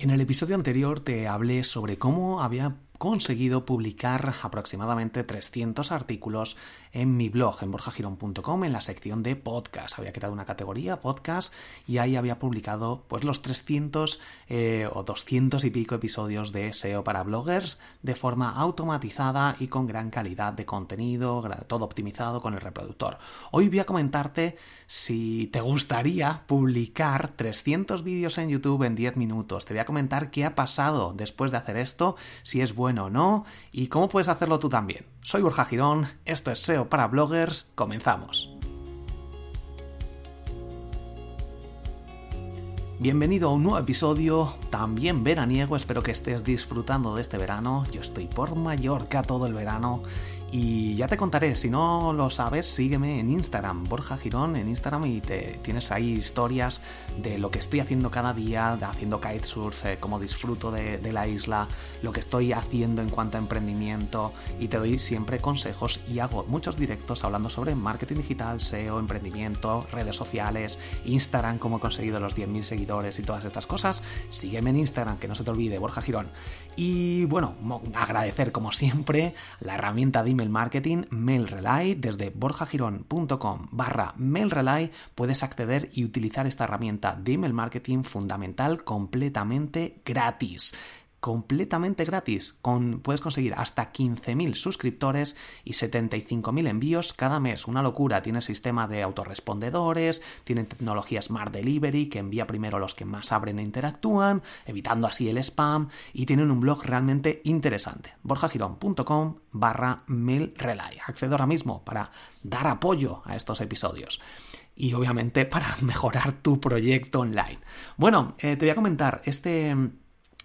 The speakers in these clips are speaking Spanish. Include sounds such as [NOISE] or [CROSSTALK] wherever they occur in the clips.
En el episodio anterior te hablé sobre cómo había conseguido publicar aproximadamente 300 artículos en mi blog, en borjagirón.com, en la sección de podcast. Había creado una categoría, podcast, y ahí había publicado pues los 300 eh, o 200 y pico episodios de SEO para bloggers de forma automatizada y con gran calidad de contenido, todo optimizado con el reproductor. Hoy voy a comentarte si te gustaría publicar 300 vídeos en YouTube en 10 minutos. Te voy a comentar qué ha pasado después de hacer esto, si es bueno o no, y cómo puedes hacerlo tú también. Soy Borja Girón, esto es SEO para bloggers, comenzamos. Bienvenido a un nuevo episodio, también veraniego, espero que estés disfrutando de este verano. Yo estoy por Mallorca todo el verano y ya te contaré, si no lo sabes, sígueme en Instagram, Borja Girón en Instagram y te tienes ahí historias de lo que estoy haciendo cada día, de haciendo kitesurf, eh, cómo disfruto de, la isla, lo que estoy haciendo en cuanto a emprendimiento y te doy siempre consejos y hago muchos directos hablando sobre marketing digital, SEO, emprendimiento, redes sociales, Instagram, cómo he conseguido los 10.000 seguidores y todas estas cosas. Sígueme en Instagram, que no se te olvide, Borja Girón. Y bueno, agradecer como siempre la herramienta de email marketing MailRelay. Desde borjagirón.com barra MailRelay puedes acceder y utilizar esta herramienta de email marketing fundamental completamente gratis completamente gratis. Con, puedes conseguir hasta 15.000 suscriptores y 75.000 envíos cada mes. Una locura. Tiene sistema de autorrespondedores, tiene tecnología Smart Delivery que envía primero los que más abren e interactúan, evitando así el spam y tienen un blog realmente interesante. borjagirón.com barra mailrelay. Accedo ahora mismo para dar apoyo a estos episodios y obviamente para [LAUGHS] mejorar tu proyecto online. Bueno, eh, te voy a comentar, este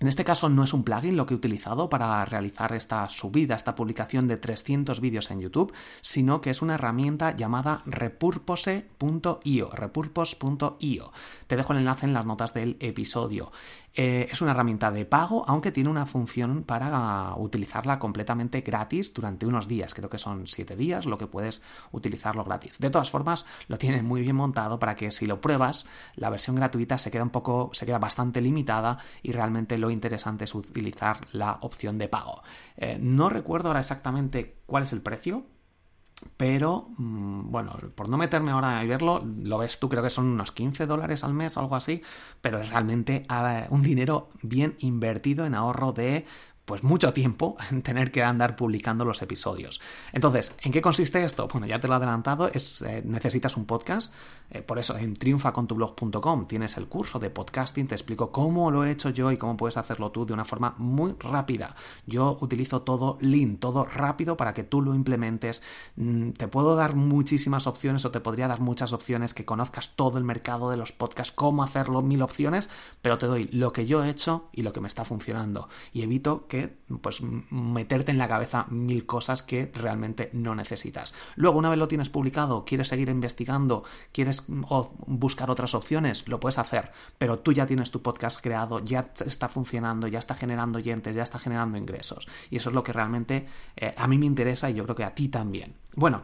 en este caso no es un plugin lo que he utilizado para realizar esta subida, esta publicación de 300 vídeos en YouTube, sino que es una herramienta llamada repurpose.io, repurpose.io. Te dejo el enlace en las notas del episodio. Eh, es una herramienta de pago, aunque tiene una función para utilizarla completamente gratis durante unos días. Creo que son 7 días lo que puedes utilizarlo gratis. De todas formas, lo tiene muy bien montado para que si lo pruebas, la versión gratuita se queda un poco, se queda bastante limitada y realmente lo interesante es utilizar la opción de pago. Eh, no recuerdo ahora exactamente cuál es el precio, pero mm, bueno, por no meterme ahora y verlo, lo ves tú, creo que son unos 15 dólares al mes o algo así, pero es realmente ah, un dinero bien invertido en ahorro de pues mucho tiempo [LAUGHS] en tener que andar publicando los episodios. Entonces, ¿en qué consiste esto? Bueno, ya te lo he adelantado, es eh, necesitas un podcast, eh, por eso en triunfacontublog.com tienes el curso de podcasting, te explico cómo lo he hecho yo y cómo puedes hacerlo tú de una forma muy rápida. Yo utilizo todo lean, todo rápido para que tú lo implementes. Mm, te puedo dar muchísimas opciones o te podría dar muchas opciones que conozcas todo el mercado de los podcasts, cómo hacerlo, mil opciones, pero te doy lo que yo he hecho y lo que me está funcionando y evito que pues meterte en la cabeza mil cosas que realmente no necesitas. Luego, una vez lo tienes publicado, quieres seguir investigando, quieres buscar otras opciones, lo puedes hacer, pero tú ya tienes tu podcast creado, ya está funcionando, ya está generando oyentes, ya está generando ingresos. Y eso es lo que realmente eh, a mí me interesa y yo creo que a ti también. Bueno,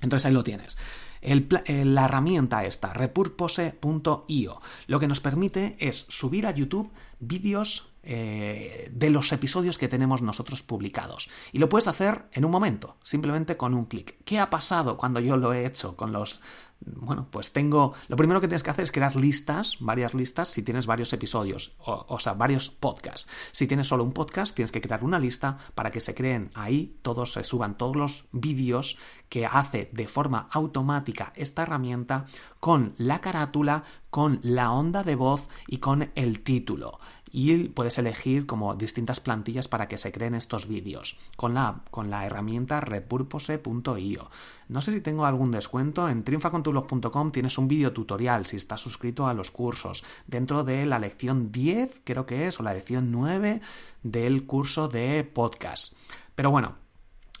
entonces ahí lo tienes. Eh, la herramienta esta, repurpose.io, lo que nos permite es subir a YouTube vídeos eh, de los episodios que tenemos nosotros publicados. Y lo puedes hacer en un momento, simplemente con un clic. ¿Qué ha pasado cuando yo lo he hecho con los bueno, pues tengo. Lo primero que tienes que hacer es crear listas, varias listas, si tienes varios episodios, o, sea, varios podcasts. Si tienes solo un podcast, tienes que crear una lista para que se creen ahí, todos se suban todos los vídeos que hace de forma automática esta herramienta con la carátula, con la onda de voz y con el título. Y puedes elegir como distintas plantillas para que se creen estos vídeos con la, con la herramienta repurpose.io. No sé si tengo algún descuento. En triunfacontublog.com tienes un vídeo tutorial si estás suscrito a los cursos. Dentro de la lección 10, creo que es, o la lección 9 del curso de podcast. Pero bueno,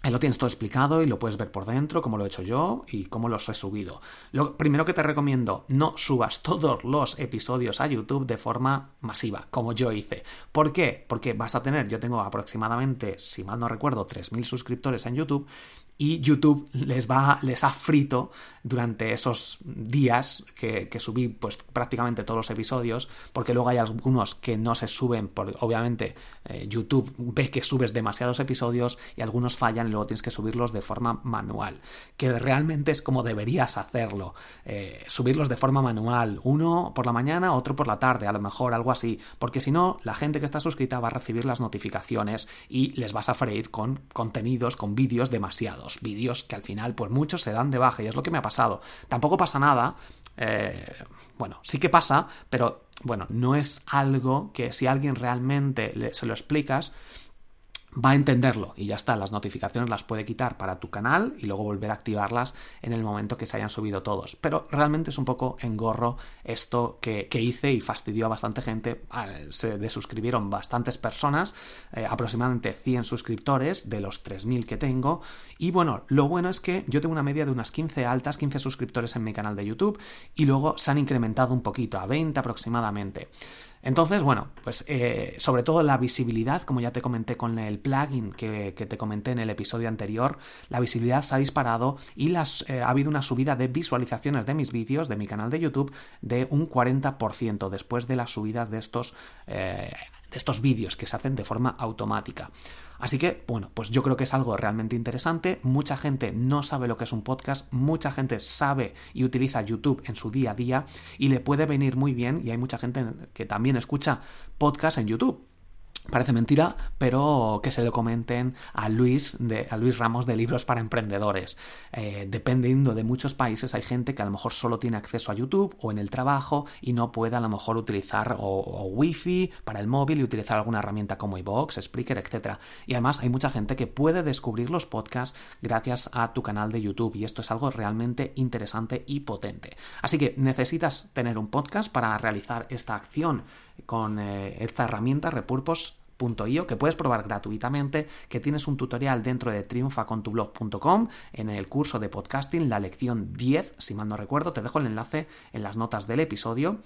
Ahí lo tienes todo explicado y lo puedes ver por dentro, como lo he hecho yo y cómo los he subido. Lo primero que te recomiendo, no subas [LAUGHS] todos los episodios a YouTube de forma masiva, como yo hice. ¿Por qué? Porque vas a tener, yo tengo aproximadamente, si mal no recuerdo, 3.000 suscriptores en YouTube y YouTube les va, les ha frito durante esos días que, subí pues prácticamente todos los episodios, porque luego hay algunos que no se suben, porque obviamente eh, YouTube ve que subes demasiados episodios y algunos fallan y luego tienes que subirlos de forma manual, que realmente es como deberías hacerlo, eh, subirlos de forma manual, uno por la mañana, otro por la tarde, a lo mejor algo así, porque si no, la gente que está suscrita va a recibir las notificaciones y les vas a freír con contenidos, con vídeos demasiados vídeos que al final, pues muchos se dan de baja y es lo que me ha pasado. Tampoco pasa nada. Eh, bueno, sí que pasa, pero bueno, no es algo que si alguien realmente se lo explicas, va a entenderlo y ya está, las notificaciones las puede quitar para tu canal y luego volver a activarlas en el momento que se hayan subido todos. Pero realmente es un poco engorro esto que, hice y fastidió a bastante gente. Ah, se desuscribieron bastantes personas, eh, aproximadamente 100 suscriptores de los 3.000 que tengo. Y bueno, lo bueno es que yo tengo una media de unas 15 altas, 15 suscriptores en mi canal de YouTube y luego se han incrementado un poquito, a 20 aproximadamente. Entonces, bueno, pues eh, sobre todo la visibilidad, como ya te comenté con el plugin que, te comenté en el episodio anterior, la visibilidad se ha disparado y las, eh, ha habido una subida de visualizaciones de mis vídeos, de mi canal de YouTube, de un 40% después de las subidas de estos, eh, de estos vídeos que se hacen de forma automática. Así que, bueno, pues yo creo que es algo realmente interesante. Mucha gente no sabe lo que es un podcast, mucha gente sabe y utiliza YouTube en su día a día y le puede venir muy bien y hay mucha gente que también escucha podcast en YouTube. Parece mentira, pero que se lo comenten a Luis, de, a Luis Ramos de Libros para Emprendedores. Eh, dependiendo de muchos países, hay gente que a lo mejor solo tiene acceso a YouTube o en el trabajo y no puede a lo mejor utilizar o, Wi-Fi para el móvil y utilizar alguna herramienta como iVoox, Spreaker, etc. Y además hay mucha gente que puede descubrir los podcasts gracias a tu canal de YouTube y esto es algo realmente interesante y potente. Así que necesitas tener un podcast para realizar esta acción con eh, esta herramienta que puedes probar gratuitamente, que tienes un tutorial dentro de triunfacontublog.com en el curso de podcasting, la lección 10, si mal no recuerdo, te dejo el enlace en las notas del episodio.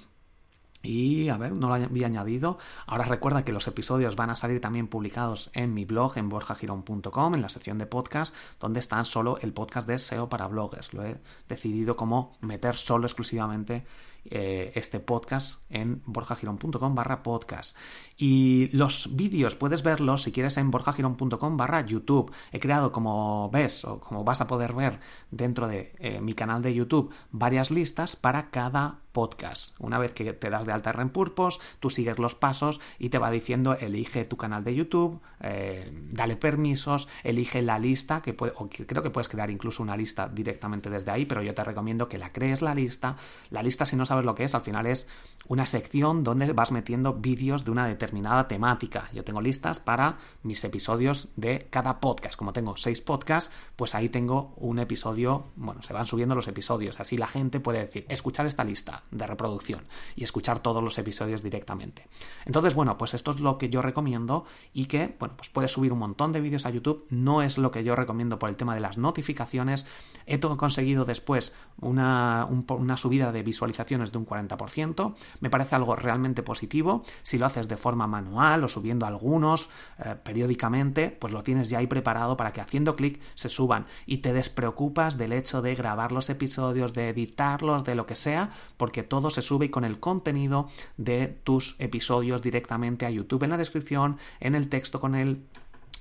Y a ver, no lo había añadido. Ahora recuerda que los episodios van a salir también publicados en mi blog en borjagirón.com, en la sección de podcast, donde están solo el podcast de SEO para bloggers. Lo he decidido como meter solo exclusivamente eh, este podcast en borjagirón.com barra podcast. Y los vídeos puedes verlos si quieres en borjagirón.com barra YouTube. He creado, como ves o como vas a poder ver dentro de eh, mi canal de YouTube, varias listas para cada podcast. Una vez que te das de alta en Purpose, tú sigues los pasos y te va diciendo elige tu canal de YouTube, eh, dale permisos, elige la lista, que puede, o creo que puedes crear incluso una lista directamente desde ahí, pero yo te recomiendo que la crees la lista. La lista, si no sabes lo que es, al final es una sección donde vas metiendo vídeos de una determinada temática. Yo tengo listas para mis episodios de cada podcast. Como tengo seis podcasts, pues ahí tengo un episodio, bueno, se van subiendo los episodios. Así la gente puede decir, escuchar esta lista de reproducción y escuchar todos los episodios directamente. Entonces, bueno, pues esto es lo que yo recomiendo y que, bueno, pues puedes subir un montón de vídeos a YouTube. No es lo que yo recomiendo por el tema de las notificaciones. He conseguido después una, una subida de visualizaciones de un 40%. Me parece algo realmente positivo. Si lo haces de forma manual o subiendo algunos eh, periódicamente, pues lo tienes ya ahí preparado para que haciendo clic se suban y te despreocupas del hecho de grabar los episodios, de editarlos, de lo que sea, porque que todo se sube con el contenido de tus episodios directamente a YouTube en la descripción, en el texto con el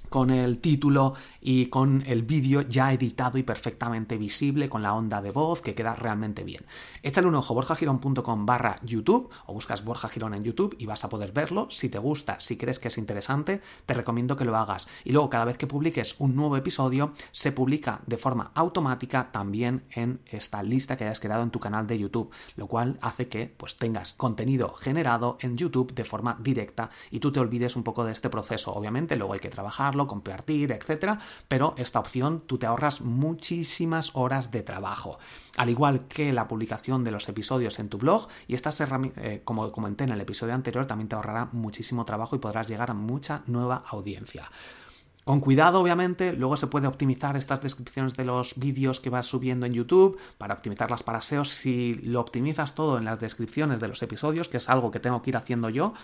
con el título y con el vídeo ya editado y perfectamente visible con la onda de voz que queda realmente bien. Échale un ojo borjagirón.com barra YouTube o buscas Borja Girón en YouTube y vas a poder verlo. Si te gusta, si crees que es interesante, te recomiendo que lo hagas. Y luego cada vez que publiques un nuevo episodio, se publica de forma automática también en esta lista que hayas creado en tu canal de YouTube, lo cual hace que pues tengas contenido generado en YouTube de forma directa y tú te olvides un poco de este proceso. Obviamente luego hay que compartir, etcétera, pero esta opción tú te ahorras muchísimas horas de trabajo. Al igual que la publicación de los episodios en tu blog y estas eh, como comenté en el episodio anterior, también te ahorrará muchísimo trabajo y podrás llegar a mucha nueva audiencia. Con cuidado, obviamente, luego se puede optimizar estas descripciones de los vídeos que vas subiendo en YouTube para optimizarlas para SEO. Si lo optimizas todo en las descripciones de los episodios, que es algo que tengo que ir haciendo yo,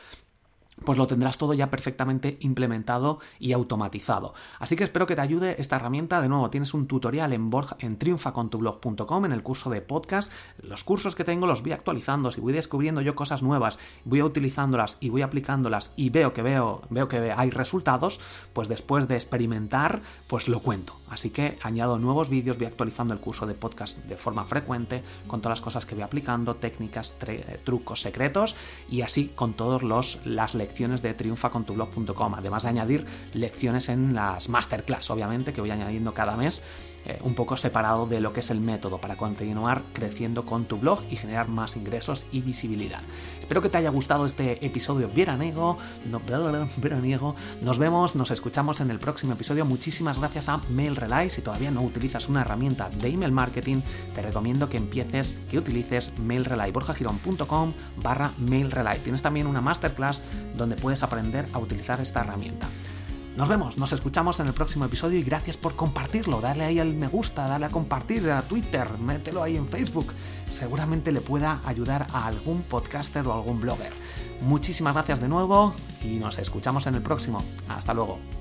pues lo tendrás todo ya perfectamente implementado y automatizado. Así que espero que te ayude esta herramienta. De nuevo, tienes un tutorial en, en triunfacontublog.com en el curso de podcast. Los cursos que tengo los voy actualizando. Si voy descubriendo yo cosas nuevas, voy utilizándolas y voy aplicándolas y veo que veo, veo que hay resultados, pues después de experimentar, pues lo cuento. Así que añado nuevos vídeos, voy actualizando el curso de podcast de forma frecuente con todas las cosas que voy aplicando, técnicas, trucos, secretos y así con todas las lecciones de triunfacontublog.com, además de añadir lecciones en las masterclass, obviamente, que voy añadiendo cada mes eh, un poco separado de lo que es el método para continuar creciendo con tu blog y generar más ingresos y visibilidad. Espero que te haya gustado este episodio veraniego. No, veraniego. Nos vemos, nos escuchamos en el próximo episodio. Muchísimas gracias a MailRelay. Si todavía no utilizas una herramienta de email marketing, te recomiendo que empieces, que utilices MailRelay. borjagirón.com barra MailRelay. Tienes también una masterclass donde puedes aprender a utilizar esta herramienta. Nos vemos, nos escuchamos en el próximo episodio y gracias por compartirlo. Dale ahí al me gusta, dale a compartir a Twitter, mételo ahí en Facebook. Seguramente le pueda ayudar a algún podcaster o algún blogger. Muchísimas gracias de nuevo y nos escuchamos en el próximo. Hasta luego.